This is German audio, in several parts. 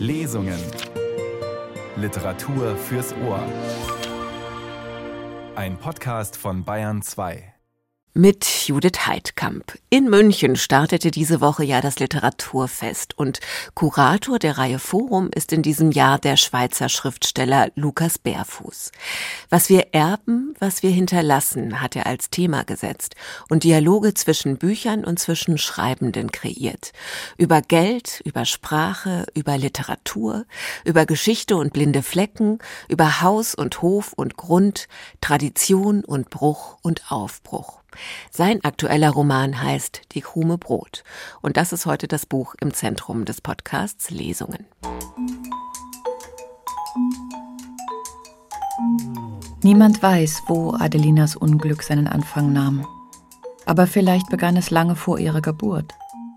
Lesungen. Literatur fürs Ohr. Ein Podcast von Bayern 2 mit Judith Heidkamp. In München startete diese Woche ja das Literaturfest und Kurator der Reihe Forum ist in diesem Jahr der Schweizer Schriftsteller Lukas Bärfuß. Was wir erben, was wir hinterlassen, hat er als Thema gesetzt und Dialoge zwischen Büchern und zwischen Schreibenden kreiert. Über Geld, über Sprache, über Literatur, über Geschichte und blinde Flecken, über Haus und Hof und Grund, Tradition und Bruch und Aufbruch. Sein aktueller Roman heißt Die Krume Brot. Und das ist heute das Buch im Zentrum des Podcasts Lesungen. Niemand weiß, wo Adelinas Unglück seinen Anfang nahm. Aber vielleicht begann es lange vor ihrer Geburt.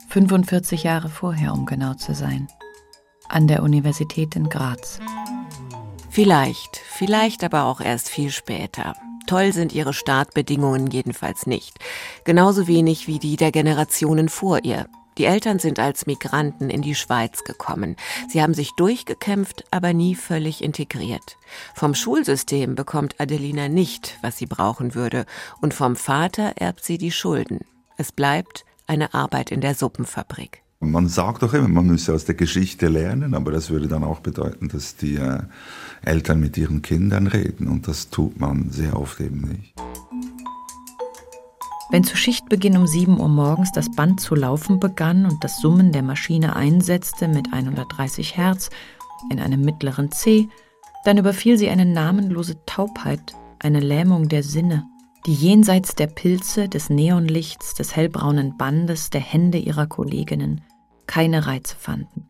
45 Jahre vorher, um genau zu sein. An der Universität in Graz. Vielleicht, vielleicht aber auch erst viel später. Toll sind ihre Startbedingungen jedenfalls nicht. Genauso wenig wie die der Generationen vor ihr. Die Eltern sind als Migranten in die Schweiz gekommen. Sie haben sich durchgekämpft, aber nie völlig integriert. Vom Schulsystem bekommt Adelina nicht, was sie brauchen würde, und vom Vater erbt sie die Schulden. Es bleibt eine Arbeit in der Suppenfabrik. Man sagt doch immer, man müsse aus der Geschichte lernen, aber das würde dann auch bedeuten, dass die äh, Eltern mit ihren Kindern reden und das tut man sehr oft eben nicht. Wenn zu Schichtbeginn um 7 Uhr morgens das Band zu laufen begann und das Summen der Maschine einsetzte mit 130 Hertz in einem mittleren C, dann überfiel sie eine namenlose Taubheit, eine Lähmung der Sinne, die jenseits der Pilze, des Neonlichts, des hellbraunen Bandes, der Hände ihrer Kolleginnen keine Reize fanden.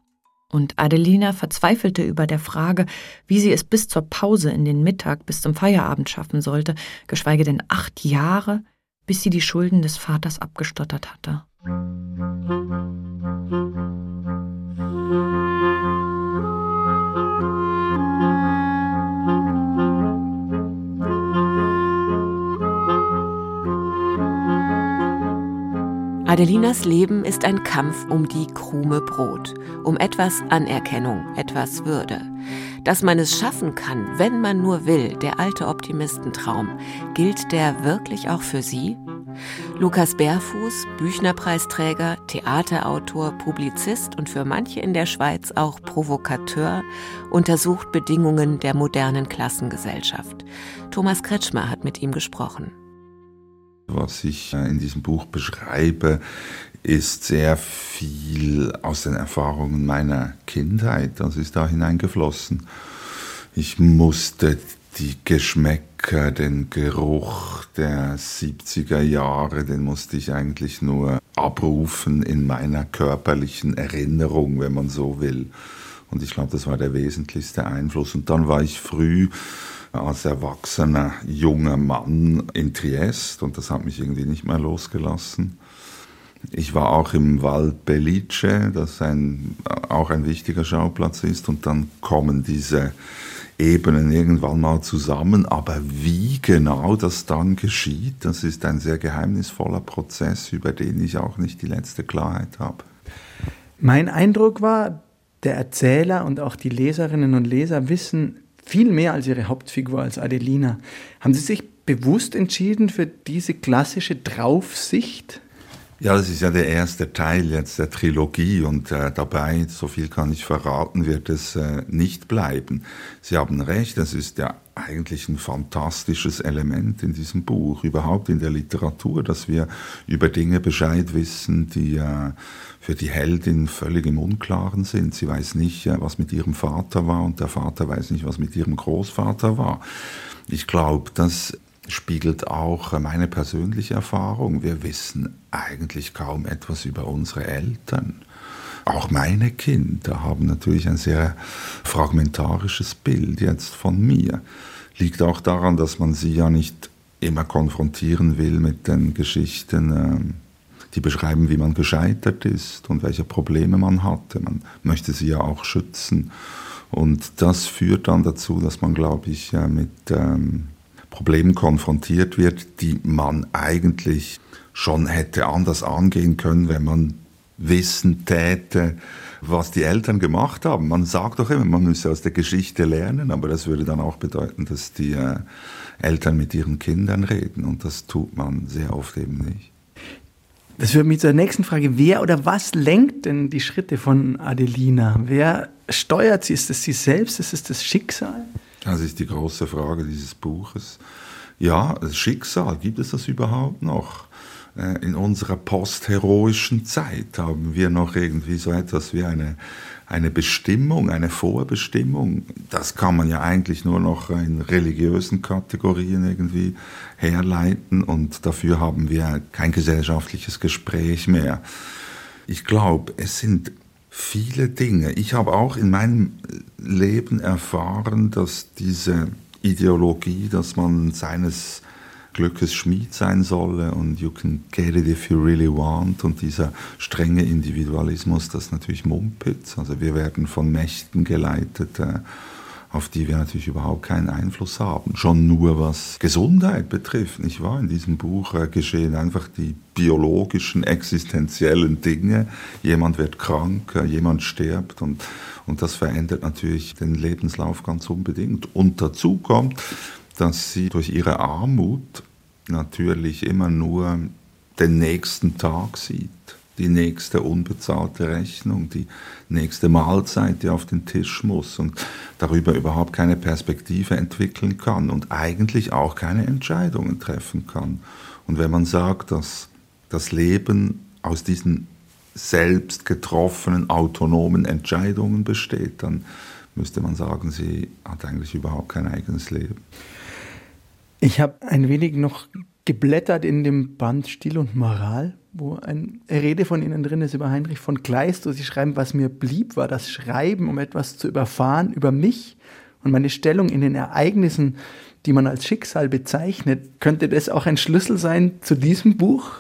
Und Adelina verzweifelte über der Frage, wie sie es bis zur Pause in den Mittag bis zum Feierabend schaffen sollte, geschweige denn acht Jahre, bis sie die Schulden des Vaters abgestottert hatte. Adelinas Leben ist ein Kampf um die krume Brot, um etwas Anerkennung, etwas Würde. Dass man es schaffen kann, wenn man nur will, der alte Optimistentraum, gilt der wirklich auch für Sie? Lukas Bärfuß, Büchnerpreisträger, Theaterautor, Publizist und für manche in der Schweiz auch Provokateur, untersucht Bedingungen der modernen Klassengesellschaft. Thomas Kretschmer hat mit ihm gesprochen. Was ich äh, in diesem Buch beschreibe, ist sehr viel aus den Erfahrungen meiner Kindheit. Das ist da hineingeflossen. Ich musste die Geschmäcker, den Geruch der 70er Jahre, den musste ich eigentlich nur abrufen in meiner körperlichen Erinnerung, wenn man so will. Und ich glaube, das war der wesentlichste Einfluss. Und dann war ich früh als erwachsener junger Mann in Triest und das hat mich irgendwie nicht mehr losgelassen. Ich war auch im Wald Belice, das ein, auch ein wichtiger Schauplatz ist und dann kommen diese Ebenen irgendwann mal zusammen, aber wie genau das dann geschieht, das ist ein sehr geheimnisvoller Prozess, über den ich auch nicht die letzte Klarheit habe. Mein Eindruck war, der Erzähler und auch die Leserinnen und Leser wissen viel mehr als ihre Hauptfigur, als Adelina. Haben Sie sich bewusst entschieden für diese klassische Draufsicht? Ja, das ist ja der erste Teil jetzt der Trilogie und äh, dabei, so viel kann ich verraten, wird es äh, nicht bleiben. Sie haben recht, das ist ja eigentlich ein fantastisches Element in diesem Buch, überhaupt in der Literatur, dass wir über Dinge Bescheid wissen, die äh, für die Heldin völlig im Unklaren sind. Sie weiß nicht, äh, was mit ihrem Vater war und der Vater weiß nicht, was mit ihrem Großvater war. Ich glaube, das spiegelt auch meine persönliche Erfahrung. Wir wissen eigentlich kaum etwas über unsere Eltern. Auch meine Kinder haben natürlich ein sehr fragmentarisches Bild jetzt von mir. Liegt auch daran, dass man sie ja nicht immer konfrontieren will mit den Geschichten, ähm, die beschreiben, wie man gescheitert ist und welche Probleme man hatte. Man möchte sie ja auch schützen. Und das führt dann dazu, dass man, glaube ich, mit ähm, Problemen konfrontiert wird, die man eigentlich schon hätte anders angehen können, wenn man wissen täte, was die Eltern gemacht haben. Man sagt doch immer, man müsse aus der Geschichte lernen, aber das würde dann auch bedeuten, dass die äh, Eltern mit ihren Kindern reden und das tut man sehr oft eben nicht. Das führt mich zur nächsten Frage. Wer oder was lenkt denn die Schritte von Adelina? Wer steuert sie? Ist es sie selbst? Ist es das Schicksal? Das ist die große Frage dieses Buches. Ja, das Schicksal, gibt es das überhaupt noch? Äh, in unserer postheroischen Zeit haben wir noch irgendwie so etwas wie eine, eine Bestimmung, eine Vorbestimmung. Das kann man ja eigentlich nur noch in religiösen Kategorien irgendwie herleiten und dafür haben wir kein gesellschaftliches Gespräch mehr. Ich glaube, es sind viele Dinge. Ich habe auch in meinem Leben erfahren, dass diese Ideologie, dass man seines Glückes Schmied sein solle und you can get it if you really want und dieser strenge Individualismus, das ist natürlich Mumpitz. Also wir werden von Mächten geleitet, äh, auf die wir natürlich überhaupt keinen Einfluss haben. Schon nur was Gesundheit betrifft, nicht wahr? In diesem Buch äh, geschehen einfach die biologischen, existenziellen Dinge. Jemand wird krank, äh, jemand stirbt und, und das verändert natürlich den Lebenslauf ganz unbedingt. Und dazu kommt, dass sie durch ihre Armut natürlich immer nur den nächsten Tag sieht, die nächste unbezahlte Rechnung, die nächste Mahlzeit, die auf den Tisch muss und darüber überhaupt keine Perspektive entwickeln kann und eigentlich auch keine Entscheidungen treffen kann. Und wenn man sagt, dass das Leben aus diesen selbst getroffenen autonomen Entscheidungen besteht, dann müsste man sagen, sie hat eigentlich überhaupt kein eigenes Leben. Ich habe ein wenig noch geblättert in dem Band Stil und Moral, wo eine Rede von Ihnen drin ist über Heinrich von Kleist, wo Sie schreiben, was mir blieb, war das Schreiben, um etwas zu überfahren über mich und meine Stellung in den Ereignissen, die man als Schicksal bezeichnet. Könnte das auch ein Schlüssel sein zu diesem Buch?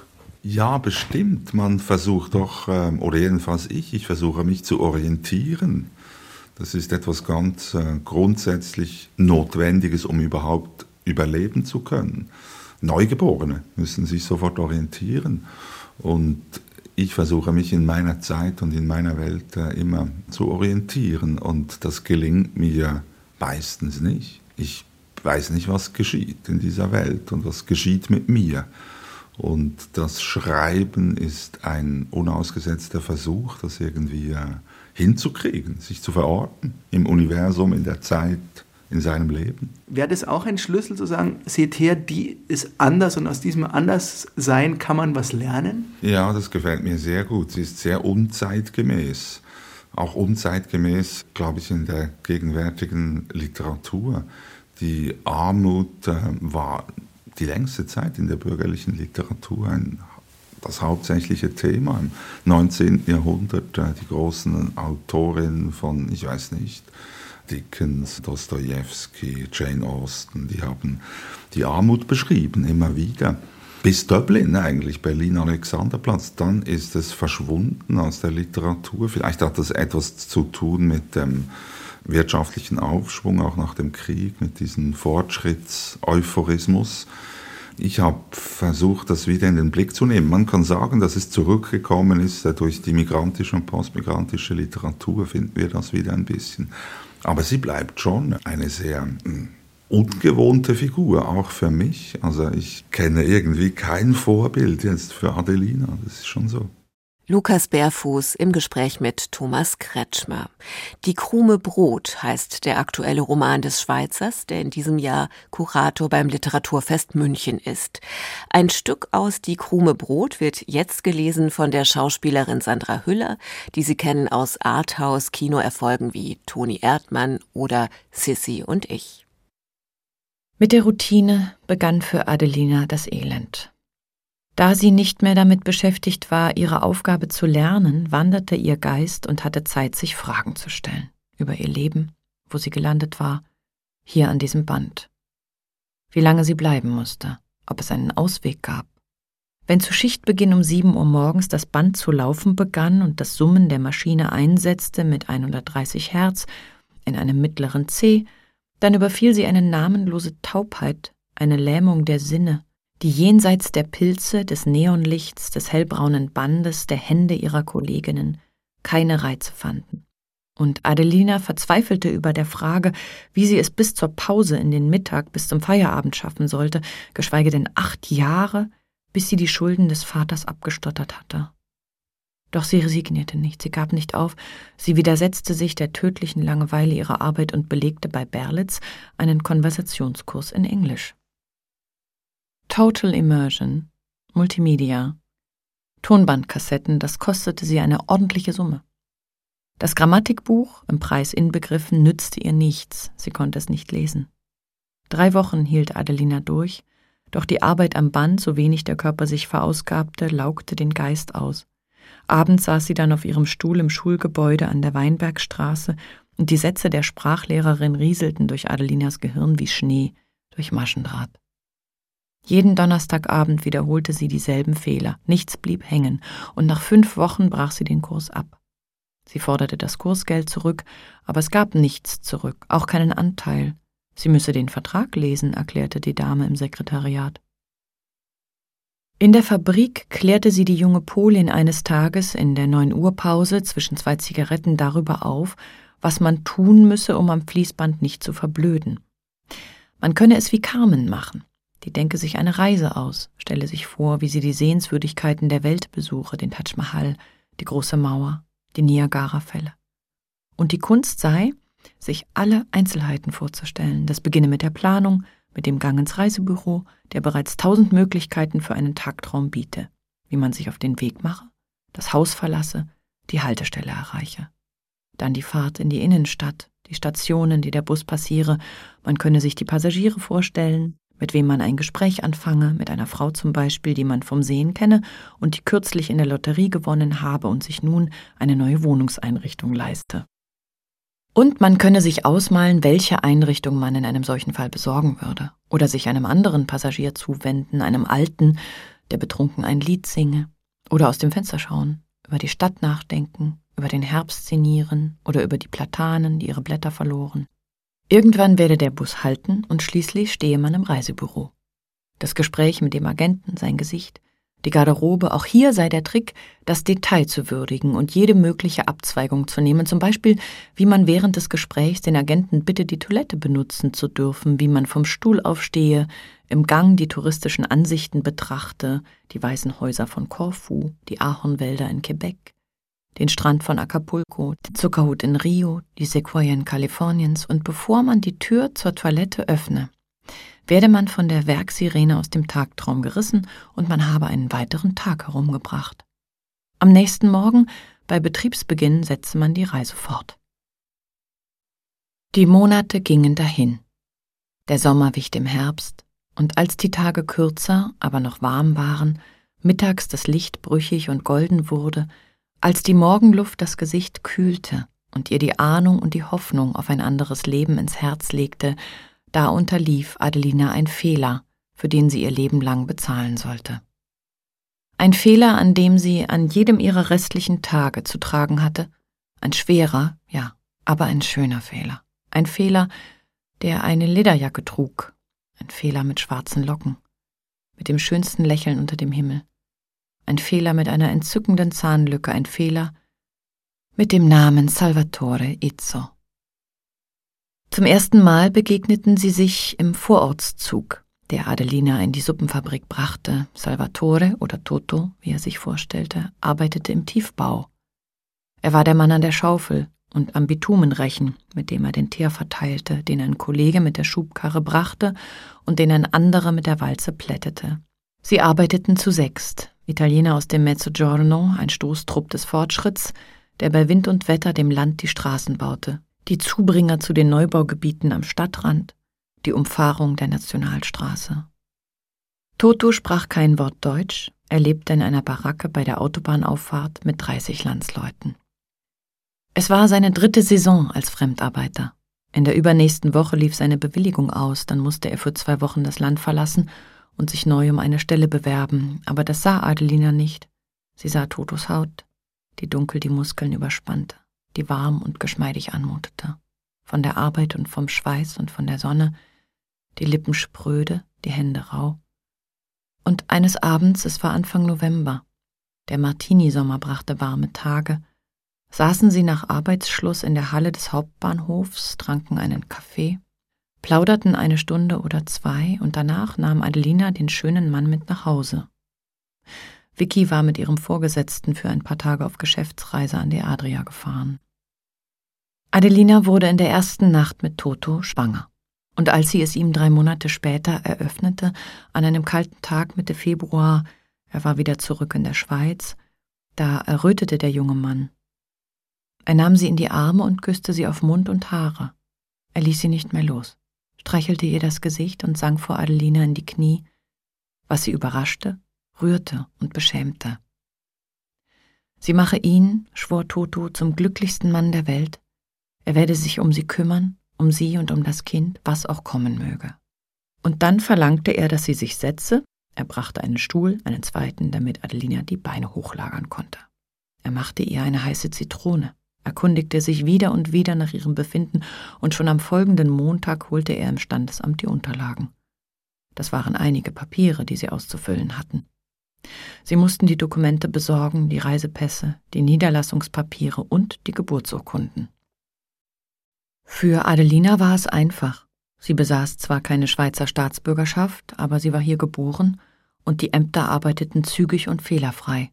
Ja, bestimmt. Man versucht doch, ähm, oder jedenfalls ich, ich versuche mich zu orientieren. Das ist etwas ganz äh, grundsätzlich Notwendiges, um überhaupt überleben zu können. Neugeborene müssen sich sofort orientieren. Und ich versuche mich in meiner Zeit und in meiner Welt äh, immer zu orientieren. Und das gelingt mir meistens nicht. Ich weiß nicht, was geschieht in dieser Welt und was geschieht mit mir. Und das Schreiben ist ein unausgesetzter Versuch, das irgendwie äh, hinzukriegen, sich zu verorten im Universum, in der Zeit, in seinem Leben. Wäre das auch ein Schlüssel zu sagen, seht her, die ist anders und aus diesem Anderssein kann man was lernen? Ja, das gefällt mir sehr gut. Sie ist sehr unzeitgemäß. Auch unzeitgemäß, glaube ich, in der gegenwärtigen Literatur. Die Armut äh, war die längste Zeit in der bürgerlichen Literatur ein das hauptsächliche Thema im 19. Jahrhundert. Äh, die großen Autorinnen von, ich weiß nicht, Dickens, Dostoevsky, Jane Austen, die haben die Armut beschrieben, immer wieder. Bis Dublin eigentlich, Berlin-Alexanderplatz, dann ist es verschwunden aus der Literatur. Vielleicht hat das etwas zu tun mit dem wirtschaftlichen Aufschwung, auch nach dem Krieg, mit diesem Fortschrittseuphorismus. Ich habe versucht, das wieder in den Blick zu nehmen. Man kann sagen, dass es zurückgekommen ist durch die migrantische und postmigrantische Literatur, finden wir das wieder ein bisschen. Aber sie bleibt schon eine sehr hm, ungewohnte Figur, auch für mich. Also ich kenne irgendwie kein Vorbild jetzt für Adelina, das ist schon so. Lukas Bärfuß im Gespräch mit Thomas Kretschmer. Die Krume Brot heißt der aktuelle Roman des Schweizers, der in diesem Jahr Kurator beim Literaturfest München ist. Ein Stück aus Die Krume Brot wird jetzt gelesen von der Schauspielerin Sandra Hüller, die Sie kennen aus Arthouse-Kinoerfolgen wie Toni Erdmann oder Sissy und ich. Mit der Routine begann für Adelina das Elend. Da sie nicht mehr damit beschäftigt war, ihre Aufgabe zu lernen, wanderte ihr Geist und hatte Zeit, sich Fragen zu stellen über ihr Leben, wo sie gelandet war, hier an diesem Band. Wie lange sie bleiben musste, ob es einen Ausweg gab. Wenn zu Schichtbeginn um sieben Uhr morgens das Band zu laufen begann und das Summen der Maschine einsetzte mit 130 Hertz in einem mittleren C, dann überfiel sie eine namenlose Taubheit, eine Lähmung der Sinne, die jenseits der Pilze, des Neonlichts, des hellbraunen Bandes, der Hände ihrer Kolleginnen keine Reize fanden. Und Adelina verzweifelte über der Frage, wie sie es bis zur Pause in den Mittag bis zum Feierabend schaffen sollte, geschweige denn acht Jahre, bis sie die Schulden des Vaters abgestottert hatte. Doch sie resignierte nicht, sie gab nicht auf, sie widersetzte sich der tödlichen Langeweile ihrer Arbeit und belegte bei Berlitz einen Konversationskurs in Englisch. Total Immersion, Multimedia, Tonbandkassetten, das kostete sie eine ordentliche Summe. Das Grammatikbuch, im Preis inbegriffen, nützte ihr nichts, sie konnte es nicht lesen. Drei Wochen hielt Adelina durch, doch die Arbeit am Band, so wenig der Körper sich verausgabte, laugte den Geist aus. Abends saß sie dann auf ihrem Stuhl im Schulgebäude an der Weinbergstraße und die Sätze der Sprachlehrerin rieselten durch Adelinas Gehirn wie Schnee durch Maschendraht. Jeden Donnerstagabend wiederholte sie dieselben Fehler, nichts blieb hängen, und nach fünf Wochen brach sie den Kurs ab. Sie forderte das Kursgeld zurück, aber es gab nichts zurück, auch keinen Anteil. Sie müsse den Vertrag lesen, erklärte die Dame im Sekretariat. In der Fabrik klärte sie die junge Polin eines Tages in der neun Uhr Pause zwischen zwei Zigaretten darüber auf, was man tun müsse, um am Fließband nicht zu verblöden. Man könne es wie Carmen machen. Die denke sich eine Reise aus, stelle sich vor, wie sie die Sehenswürdigkeiten der Welt besuche, den Taj Mahal, die große Mauer, die Niagara-Fälle. Und die Kunst sei, sich alle Einzelheiten vorzustellen. Das beginne mit der Planung, mit dem Gang ins Reisebüro, der bereits tausend Möglichkeiten für einen Tagtraum biete, wie man sich auf den Weg mache, das Haus verlasse, die Haltestelle erreiche. Dann die Fahrt in die Innenstadt, die Stationen, die der Bus passiere, man könne sich die Passagiere vorstellen, mit wem man ein Gespräch anfange, mit einer Frau zum Beispiel, die man vom Sehen kenne und die kürzlich in der Lotterie gewonnen habe und sich nun eine neue Wohnungseinrichtung leiste. Und man könne sich ausmalen, welche Einrichtung man in einem solchen Fall besorgen würde, oder sich einem anderen Passagier zuwenden, einem Alten, der betrunken ein Lied singe, oder aus dem Fenster schauen, über die Stadt nachdenken, über den Herbst sinnieren oder über die Platanen, die ihre Blätter verloren. Irgendwann werde der Bus halten und schließlich stehe man im Reisebüro. Das Gespräch mit dem Agenten, sein Gesicht, die Garderobe, auch hier sei der Trick, das Detail zu würdigen und jede mögliche Abzweigung zu nehmen, zum Beispiel, wie man während des Gesprächs den Agenten bitte die Toilette benutzen zu dürfen, wie man vom Stuhl aufstehe, im Gang die touristischen Ansichten betrachte, die weißen Häuser von Korfu, die Ahornwälder in Quebec, den Strand von Acapulco, den Zuckerhut in Rio, die Sequoien Kaliforniens und bevor man die Tür zur Toilette öffne, werde man von der Werksirene aus dem Tagtraum gerissen und man habe einen weiteren Tag herumgebracht. Am nächsten Morgen, bei Betriebsbeginn, setze man die Reise fort. Die Monate gingen dahin. Der Sommer wich dem Herbst, und als die Tage kürzer, aber noch warm waren, mittags das Licht brüchig und golden wurde, als die Morgenluft das Gesicht kühlte und ihr die Ahnung und die Hoffnung auf ein anderes Leben ins Herz legte, da unterlief Adelina ein Fehler, für den sie ihr Leben lang bezahlen sollte. Ein Fehler, an dem sie an jedem ihrer restlichen Tage zu tragen hatte, ein schwerer, ja, aber ein schöner Fehler. Ein Fehler, der eine Lederjacke trug, ein Fehler mit schwarzen Locken, mit dem schönsten Lächeln unter dem Himmel, ein Fehler mit einer entzückenden Zahnlücke, ein Fehler mit dem Namen Salvatore Izzo. Zum ersten Mal begegneten sie sich im Vorortszug, der Adelina in die Suppenfabrik brachte. Salvatore oder Toto, wie er sich vorstellte, arbeitete im Tiefbau. Er war der Mann an der Schaufel und am Bitumenrechen, mit dem er den Teer verteilte, den ein Kollege mit der Schubkarre brachte und den ein anderer mit der Walze plättete. Sie arbeiteten zu sechst, Italiener aus dem Mezzogiorno, ein Stoßtrupp des Fortschritts, der bei Wind und Wetter dem Land die Straßen baute, die Zubringer zu den Neubaugebieten am Stadtrand, die Umfahrung der Nationalstraße. Toto sprach kein Wort Deutsch, er lebte in einer Baracke bei der Autobahnauffahrt mit 30 Landsleuten. Es war seine dritte Saison als Fremdarbeiter. In der übernächsten Woche lief seine Bewilligung aus, dann musste er für zwei Wochen das Land verlassen und sich neu um eine Stelle bewerben, aber das sah Adelina nicht. Sie sah Totos Haut, die dunkel die Muskeln überspannte, die warm und geschmeidig anmutete. Von der Arbeit und vom Schweiß und von der Sonne, die Lippen spröde, die Hände rau. Und eines Abends, es war Anfang November, der Martini-Sommer brachte warme Tage, saßen sie nach Arbeitsschluss in der Halle des Hauptbahnhofs, tranken einen Kaffee, plauderten eine Stunde oder zwei und danach nahm Adelina den schönen Mann mit nach Hause. Vicky war mit ihrem Vorgesetzten für ein paar Tage auf Geschäftsreise an die Adria gefahren. Adelina wurde in der ersten Nacht mit Toto schwanger. Und als sie es ihm drei Monate später eröffnete, an einem kalten Tag Mitte Februar, er war wieder zurück in der Schweiz, da errötete der junge Mann er nahm sie in die Arme und küsste sie auf Mund und Haare. Er ließ sie nicht mehr los, streichelte ihr das Gesicht und sank vor Adelina in die Knie, was sie überraschte, rührte und beschämte. Sie mache ihn, schwor Toto, zum glücklichsten Mann der Welt. Er werde sich um sie kümmern, um sie und um das Kind, was auch kommen möge. Und dann verlangte er, dass sie sich setze. Er brachte einen Stuhl, einen zweiten, damit Adelina die Beine hochlagern konnte. Er machte ihr eine heiße Zitrone erkundigte sich wieder und wieder nach ihrem Befinden, und schon am folgenden Montag holte er im Standesamt die Unterlagen. Das waren einige Papiere, die sie auszufüllen hatten. Sie mussten die Dokumente besorgen, die Reisepässe, die Niederlassungspapiere und die Geburtsurkunden. Für Adelina war es einfach. Sie besaß zwar keine Schweizer Staatsbürgerschaft, aber sie war hier geboren und die Ämter arbeiteten zügig und fehlerfrei.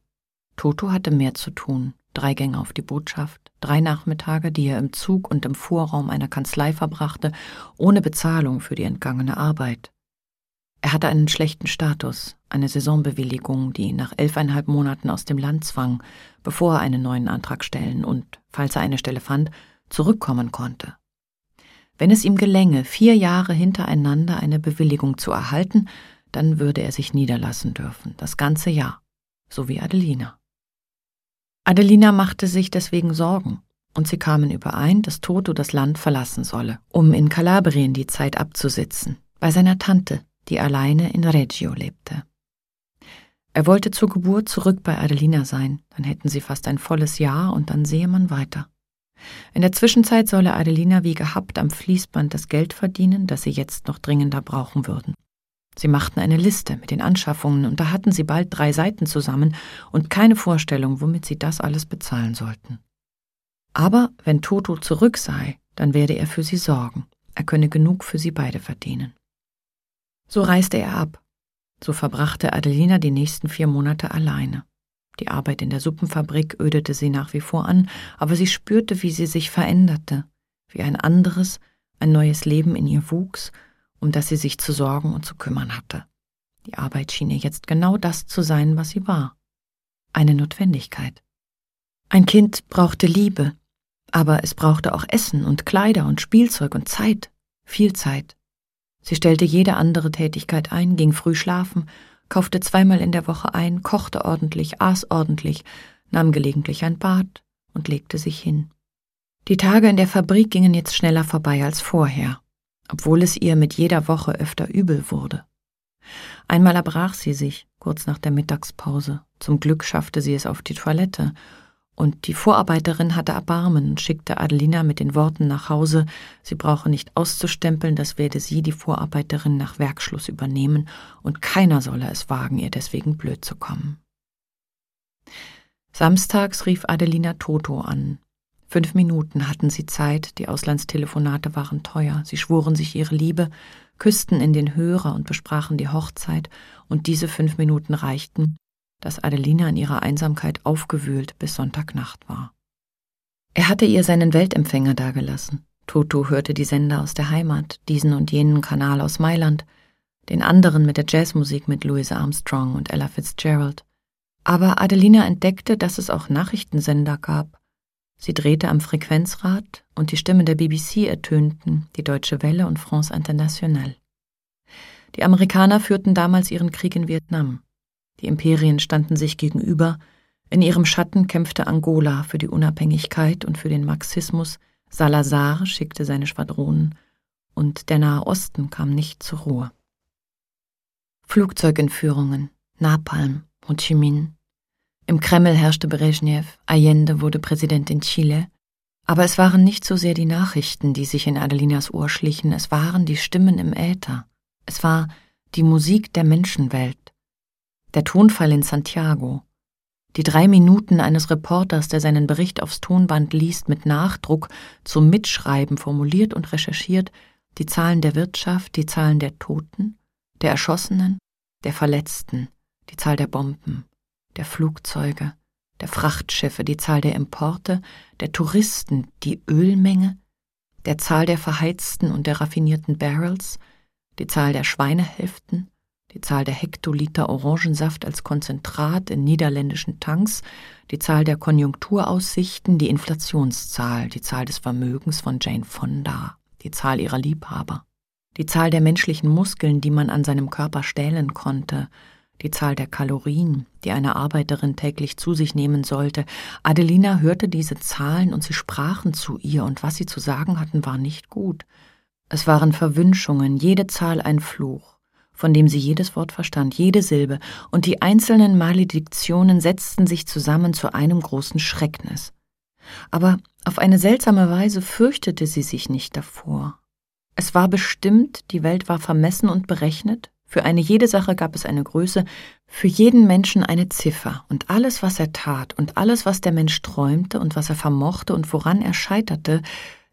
Toto hatte mehr zu tun drei Gänge auf die Botschaft, drei Nachmittage, die er im Zug und im Vorraum einer Kanzlei verbrachte, ohne Bezahlung für die entgangene Arbeit. Er hatte einen schlechten Status, eine Saisonbewilligung, die ihn nach elfeinhalb Monaten aus dem Land zwang, bevor er einen neuen Antrag stellen und, falls er eine Stelle fand, zurückkommen konnte. Wenn es ihm gelänge, vier Jahre hintereinander eine Bewilligung zu erhalten, dann würde er sich niederlassen dürfen, das ganze Jahr, so wie Adelina. Adelina machte sich deswegen Sorgen, und sie kamen überein, dass Toto das Land verlassen solle, um in Kalabrien die Zeit abzusitzen, bei seiner Tante, die alleine in Reggio lebte. Er wollte zur Geburt zurück bei Adelina sein, dann hätten sie fast ein volles Jahr und dann sehe man weiter. In der Zwischenzeit solle Adelina wie gehabt am Fließband das Geld verdienen, das sie jetzt noch dringender brauchen würden. Sie machten eine Liste mit den Anschaffungen, und da hatten sie bald drei Seiten zusammen und keine Vorstellung, womit sie das alles bezahlen sollten. Aber wenn Toto zurück sei, dann werde er für sie sorgen, er könne genug für sie beide verdienen. So reiste er ab. So verbrachte Adelina die nächsten vier Monate alleine. Die Arbeit in der Suppenfabrik ödete sie nach wie vor an, aber sie spürte, wie sie sich veränderte, wie ein anderes, ein neues Leben in ihr wuchs um das sie sich zu sorgen und zu kümmern hatte. Die Arbeit schien ihr jetzt genau das zu sein, was sie war. Eine Notwendigkeit. Ein Kind brauchte Liebe, aber es brauchte auch Essen und Kleider und Spielzeug und Zeit, viel Zeit. Sie stellte jede andere Tätigkeit ein, ging früh schlafen, kaufte zweimal in der Woche ein, kochte ordentlich, aß ordentlich, nahm gelegentlich ein Bad und legte sich hin. Die Tage in der Fabrik gingen jetzt schneller vorbei als vorher obwohl es ihr mit jeder Woche öfter übel wurde. Einmal erbrach sie sich, kurz nach der Mittagspause. Zum Glück schaffte sie es auf die Toilette, und die Vorarbeiterin hatte Erbarmen und schickte Adelina mit den Worten nach Hause, sie brauche nicht auszustempeln, das werde sie, die Vorarbeiterin, nach Werkschluss übernehmen, und keiner solle es wagen, ihr deswegen blöd zu kommen. Samstags rief Adelina Toto an, Fünf Minuten hatten sie Zeit, die Auslandstelefonate waren teuer, sie schworen sich ihre Liebe, küssten in den Hörer und besprachen die Hochzeit, und diese fünf Minuten reichten, dass Adelina in ihrer Einsamkeit aufgewühlt bis Sonntagnacht war. Er hatte ihr seinen Weltempfänger dagelassen. Toto hörte die Sender aus der Heimat, diesen und jenen Kanal aus Mailand, den anderen mit der Jazzmusik mit Louis Armstrong und Ella Fitzgerald. Aber Adelina entdeckte, dass es auch Nachrichtensender gab, Sie drehte am Frequenzrad und die Stimmen der BBC ertönten, die Deutsche Welle und France Internationale. Die Amerikaner führten damals ihren Krieg in Vietnam. Die Imperien standen sich gegenüber. In ihrem Schatten kämpfte Angola für die Unabhängigkeit und für den Marxismus. Salazar schickte seine Schwadronen. Und der Nahe Osten kam nicht zur Ruhe. Flugzeugentführungen, Napalm, Ho Chi Minh, im Kreml herrschte Brezhnev, Allende wurde Präsident in Chile. Aber es waren nicht so sehr die Nachrichten, die sich in Adelinas Ohr schlichen, es waren die Stimmen im Äther. Es war die Musik der Menschenwelt, Der Tonfall in Santiago. Die drei Minuten eines Reporters, der seinen Bericht aufs Tonband liest, mit Nachdruck zum Mitschreiben formuliert und recherchiert, die Zahlen der Wirtschaft, die Zahlen der Toten, der Erschossenen, der Verletzten, die Zahl der Bomben, der Flugzeuge, der Frachtschiffe, die Zahl der Importe, der Touristen, die Ölmenge, der Zahl der verheizten und der raffinierten Barrels, die Zahl der Schweinehälften, die Zahl der Hektoliter Orangensaft als Konzentrat in niederländischen Tanks, die Zahl der Konjunkturaussichten, die Inflationszahl, die Zahl des Vermögens von Jane Fonda, die Zahl ihrer Liebhaber, die Zahl der menschlichen Muskeln, die man an seinem Körper stählen konnte, die Zahl der Kalorien, die eine Arbeiterin täglich zu sich nehmen sollte. Adelina hörte diese Zahlen und sie sprachen zu ihr, und was sie zu sagen hatten, war nicht gut. Es waren Verwünschungen, jede Zahl ein Fluch, von dem sie jedes Wort verstand, jede Silbe, und die einzelnen Malediktionen setzten sich zusammen zu einem großen Schrecknis. Aber auf eine seltsame Weise fürchtete sie sich nicht davor. Es war bestimmt, die Welt war vermessen und berechnet, für eine jede Sache gab es eine Größe, für jeden Menschen eine Ziffer, und alles, was er tat, und alles, was der Mensch träumte und was er vermochte und woran er scheiterte,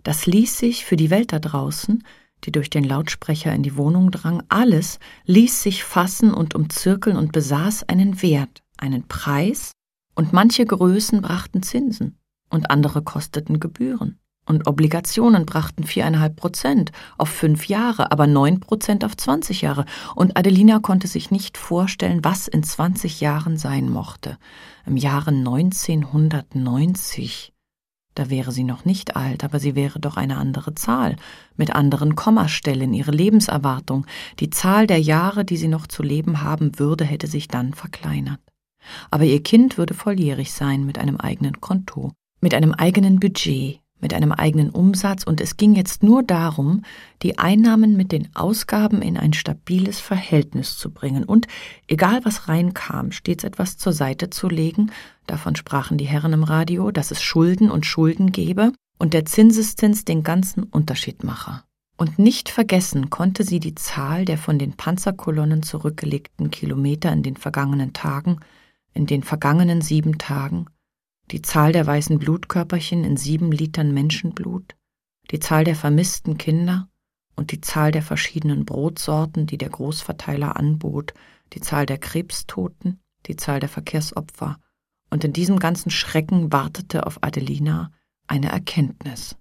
das ließ sich für die Welt da draußen, die durch den Lautsprecher in die Wohnung drang, alles ließ sich fassen und umzirkeln und besaß einen Wert, einen Preis, und manche Größen brachten Zinsen, und andere kosteten Gebühren. Und Obligationen brachten viereinhalb Prozent auf fünf Jahre, aber neun Prozent auf zwanzig Jahre. Und Adelina konnte sich nicht vorstellen, was in zwanzig Jahren sein mochte. Im Jahre 1990. Da wäre sie noch nicht alt, aber sie wäre doch eine andere Zahl, mit anderen Kommastellen. Ihre Lebenserwartung, die Zahl der Jahre, die sie noch zu leben haben würde, hätte sich dann verkleinert. Aber ihr Kind würde volljährig sein mit einem eigenen Konto, mit einem eigenen Budget, mit einem eigenen Umsatz. Und es ging jetzt nur darum, die Einnahmen mit den Ausgaben in ein stabiles Verhältnis zu bringen. Und, egal was reinkam, stets etwas zur Seite zu legen, davon sprachen die Herren im Radio, dass es Schulden und Schulden gebe und der Zinseszins den ganzen Unterschied mache. Und nicht vergessen konnte sie die Zahl der von den Panzerkolonnen zurückgelegten Kilometer in den vergangenen Tagen, in den vergangenen sieben Tagen, die Zahl der weißen Blutkörperchen in sieben Litern Menschenblut, die Zahl der vermissten Kinder und die Zahl der verschiedenen Brotsorten, die der Großverteiler anbot, die Zahl der Krebstoten, die Zahl der Verkehrsopfer, und in diesem ganzen Schrecken wartete auf Adelina eine Erkenntnis.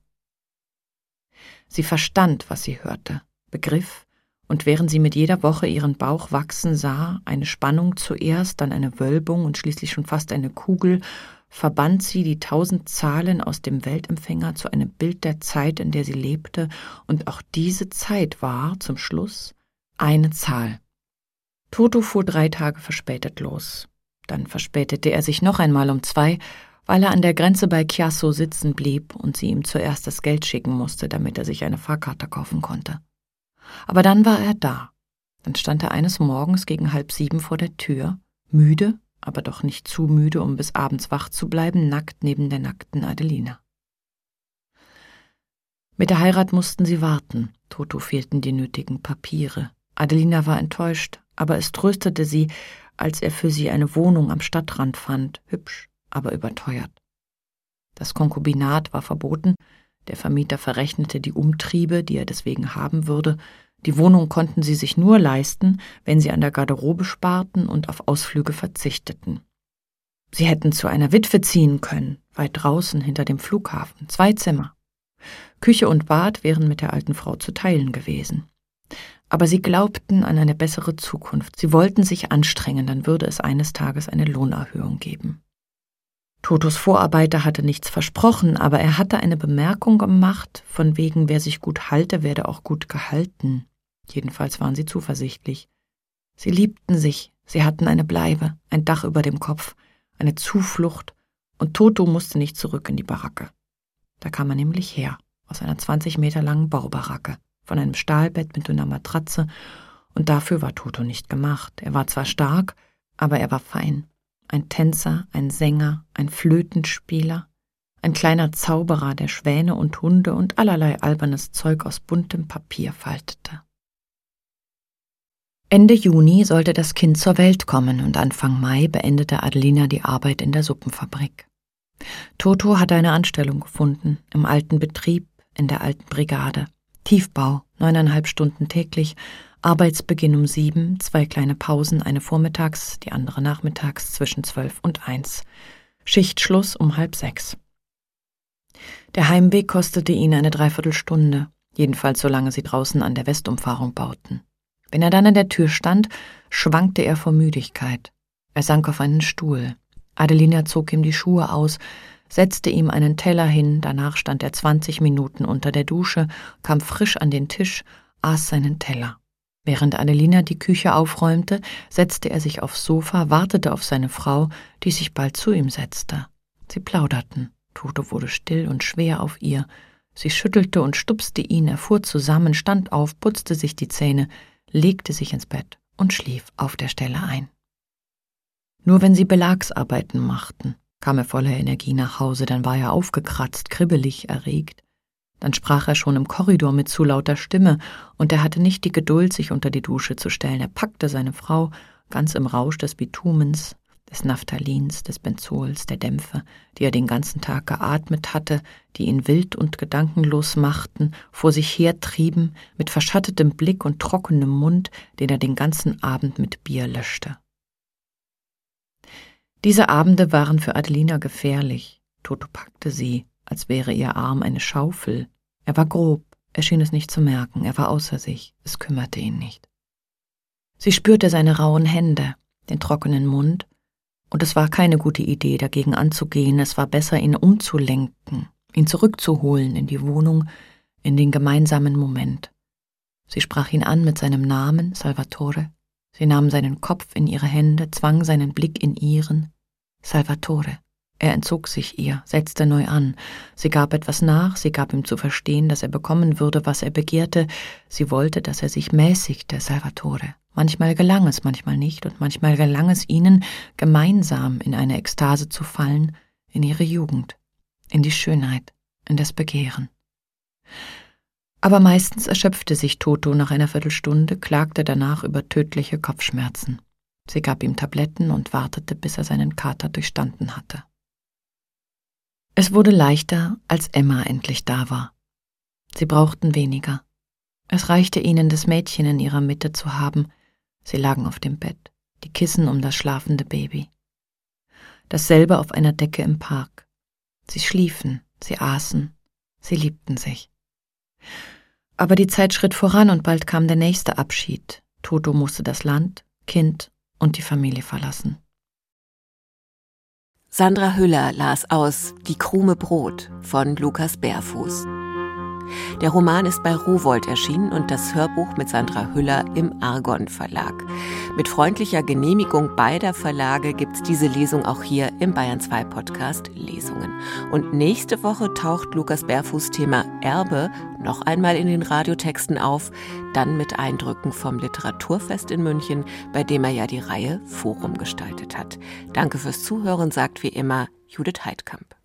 Sie verstand, was sie hörte, begriff, und während sie mit jeder Woche ihren Bauch wachsen sah, eine Spannung zuerst, dann eine Wölbung und schließlich schon fast eine Kugel, verband sie die tausend Zahlen aus dem Weltempfänger zu einem Bild der Zeit, in der sie lebte, und auch diese Zeit war zum Schluss eine Zahl. Toto fuhr drei Tage verspätet los. Dann verspätete er sich noch einmal um zwei, weil er an der Grenze bei Chiasso sitzen blieb und sie ihm zuerst das Geld schicken musste, damit er sich eine Fahrkarte kaufen konnte. Aber dann war er da. Dann stand er eines Morgens gegen halb sieben vor der Tür, müde aber doch nicht zu müde, um bis abends wach zu bleiben, nackt neben der nackten Adelina. Mit der Heirat mussten sie warten. Toto fehlten die nötigen Papiere. Adelina war enttäuscht, aber es tröstete sie, als er für sie eine Wohnung am Stadtrand fand, hübsch, aber überteuert. Das Konkubinat war verboten, der Vermieter verrechnete die Umtriebe, die er deswegen haben würde, die Wohnung konnten sie sich nur leisten, wenn sie an der Garderobe sparten und auf Ausflüge verzichteten. Sie hätten zu einer Witwe ziehen können, weit draußen hinter dem Flughafen, zwei Zimmer. Küche und Bad wären mit der alten Frau zu teilen gewesen. Aber sie glaubten an eine bessere Zukunft. Sie wollten sich anstrengen, dann würde es eines Tages eine Lohnerhöhung geben. Totos Vorarbeiter hatte nichts versprochen, aber er hatte eine Bemerkung gemacht, von wegen wer sich gut halte, werde auch gut gehalten. Jedenfalls waren sie zuversichtlich. Sie liebten sich, sie hatten eine Bleibe, ein Dach über dem Kopf, eine Zuflucht, und Toto musste nicht zurück in die Baracke. Da kam er nämlich her, aus einer 20 Meter langen Baubaracke, von einem Stahlbett mit dünner Matratze, und dafür war Toto nicht gemacht. Er war zwar stark, aber er war fein. Ein Tänzer, ein Sänger, ein Flötenspieler, ein kleiner Zauberer, der Schwäne und Hunde und allerlei albernes Zeug aus buntem Papier faltete. Ende Juni sollte das Kind zur Welt kommen und Anfang Mai beendete Adelina die Arbeit in der Suppenfabrik. Toto hatte eine Anstellung gefunden, im alten Betrieb, in der alten Brigade. Tiefbau, neuneinhalb Stunden täglich, Arbeitsbeginn um sieben, zwei kleine Pausen, eine vormittags, die andere nachmittags zwischen zwölf und eins. Schichtschluss um halb sechs. Der Heimweg kostete ihn eine Dreiviertelstunde, jedenfalls solange sie draußen an der Westumfahrung bauten. Wenn er dann an der Tür stand, schwankte er vor Müdigkeit. Er sank auf einen Stuhl. Adelina zog ihm die Schuhe aus, setzte ihm einen Teller hin, danach stand er zwanzig Minuten unter der Dusche, kam frisch an den Tisch, aß seinen Teller. Während Adelina die Küche aufräumte, setzte er sich aufs Sofa, wartete auf seine Frau, die sich bald zu ihm setzte. Sie plauderten. Toto wurde still und schwer auf ihr. Sie schüttelte und stupste ihn, er fuhr zusammen, stand auf, putzte sich die Zähne, legte sich ins Bett und schlief auf der Stelle ein. Nur wenn sie Belagsarbeiten machten, kam er voller Energie nach Hause, dann war er aufgekratzt, kribbelig, erregt. Dann sprach er schon im Korridor mit zu lauter Stimme, und er hatte nicht die Geduld, sich unter die Dusche zu stellen. Er packte seine Frau, ganz im Rausch des Bitumens, des Naphthalins, des Benzols, der Dämpfe, die er den ganzen Tag geatmet hatte, die ihn wild und gedankenlos machten, vor sich hertrieben, mit verschattetem Blick und trockenem Mund, den er den ganzen Abend mit Bier löschte. Diese Abende waren für Adelina gefährlich. Toto packte sie, als wäre ihr Arm eine Schaufel. Er war grob, er schien es nicht zu merken, er war außer sich, es kümmerte ihn nicht. Sie spürte seine rauen Hände, den trockenen Mund, und es war keine gute Idee, dagegen anzugehen, es war besser, ihn umzulenken, ihn zurückzuholen in die Wohnung, in den gemeinsamen Moment. Sie sprach ihn an mit seinem Namen, Salvatore. Sie nahm seinen Kopf in ihre Hände, zwang seinen Blick in ihren. Salvatore. Er entzog sich ihr, setzte neu an. Sie gab etwas nach, sie gab ihm zu verstehen, dass er bekommen würde, was er begehrte. Sie wollte, dass er sich mäßigte, Salvatore. Manchmal gelang es, manchmal nicht, und manchmal gelang es ihnen, gemeinsam in eine Ekstase zu fallen, in ihre Jugend, in die Schönheit, in das Begehren. Aber meistens erschöpfte sich Toto nach einer Viertelstunde, klagte danach über tödliche Kopfschmerzen. Sie gab ihm Tabletten und wartete, bis er seinen Kater durchstanden hatte. Es wurde leichter, als Emma endlich da war. Sie brauchten weniger. Es reichte ihnen, das Mädchen in ihrer Mitte zu haben. Sie lagen auf dem Bett, die Kissen um das schlafende Baby. Dasselbe auf einer Decke im Park. Sie schliefen, sie aßen, sie liebten sich. Aber die Zeit schritt voran und bald kam der nächste Abschied. Toto musste das Land, Kind und die Familie verlassen. Sandra Hüller las aus Die krume Brot von Lukas Bärfuß. Der Roman ist bei Rowold erschienen und das Hörbuch mit Sandra Hüller im Argon Verlag. Mit freundlicher Genehmigung beider Verlage gibt's diese Lesung auch hier im Bayern 2 Podcast Lesungen. Und nächste Woche taucht Lukas Bärfuß Thema Erbe noch einmal in den Radiotexten auf, dann mit Eindrücken vom Literaturfest in München, bei dem er ja die Reihe Forum gestaltet hat. Danke fürs Zuhören, sagt wie immer Judith Heidkamp.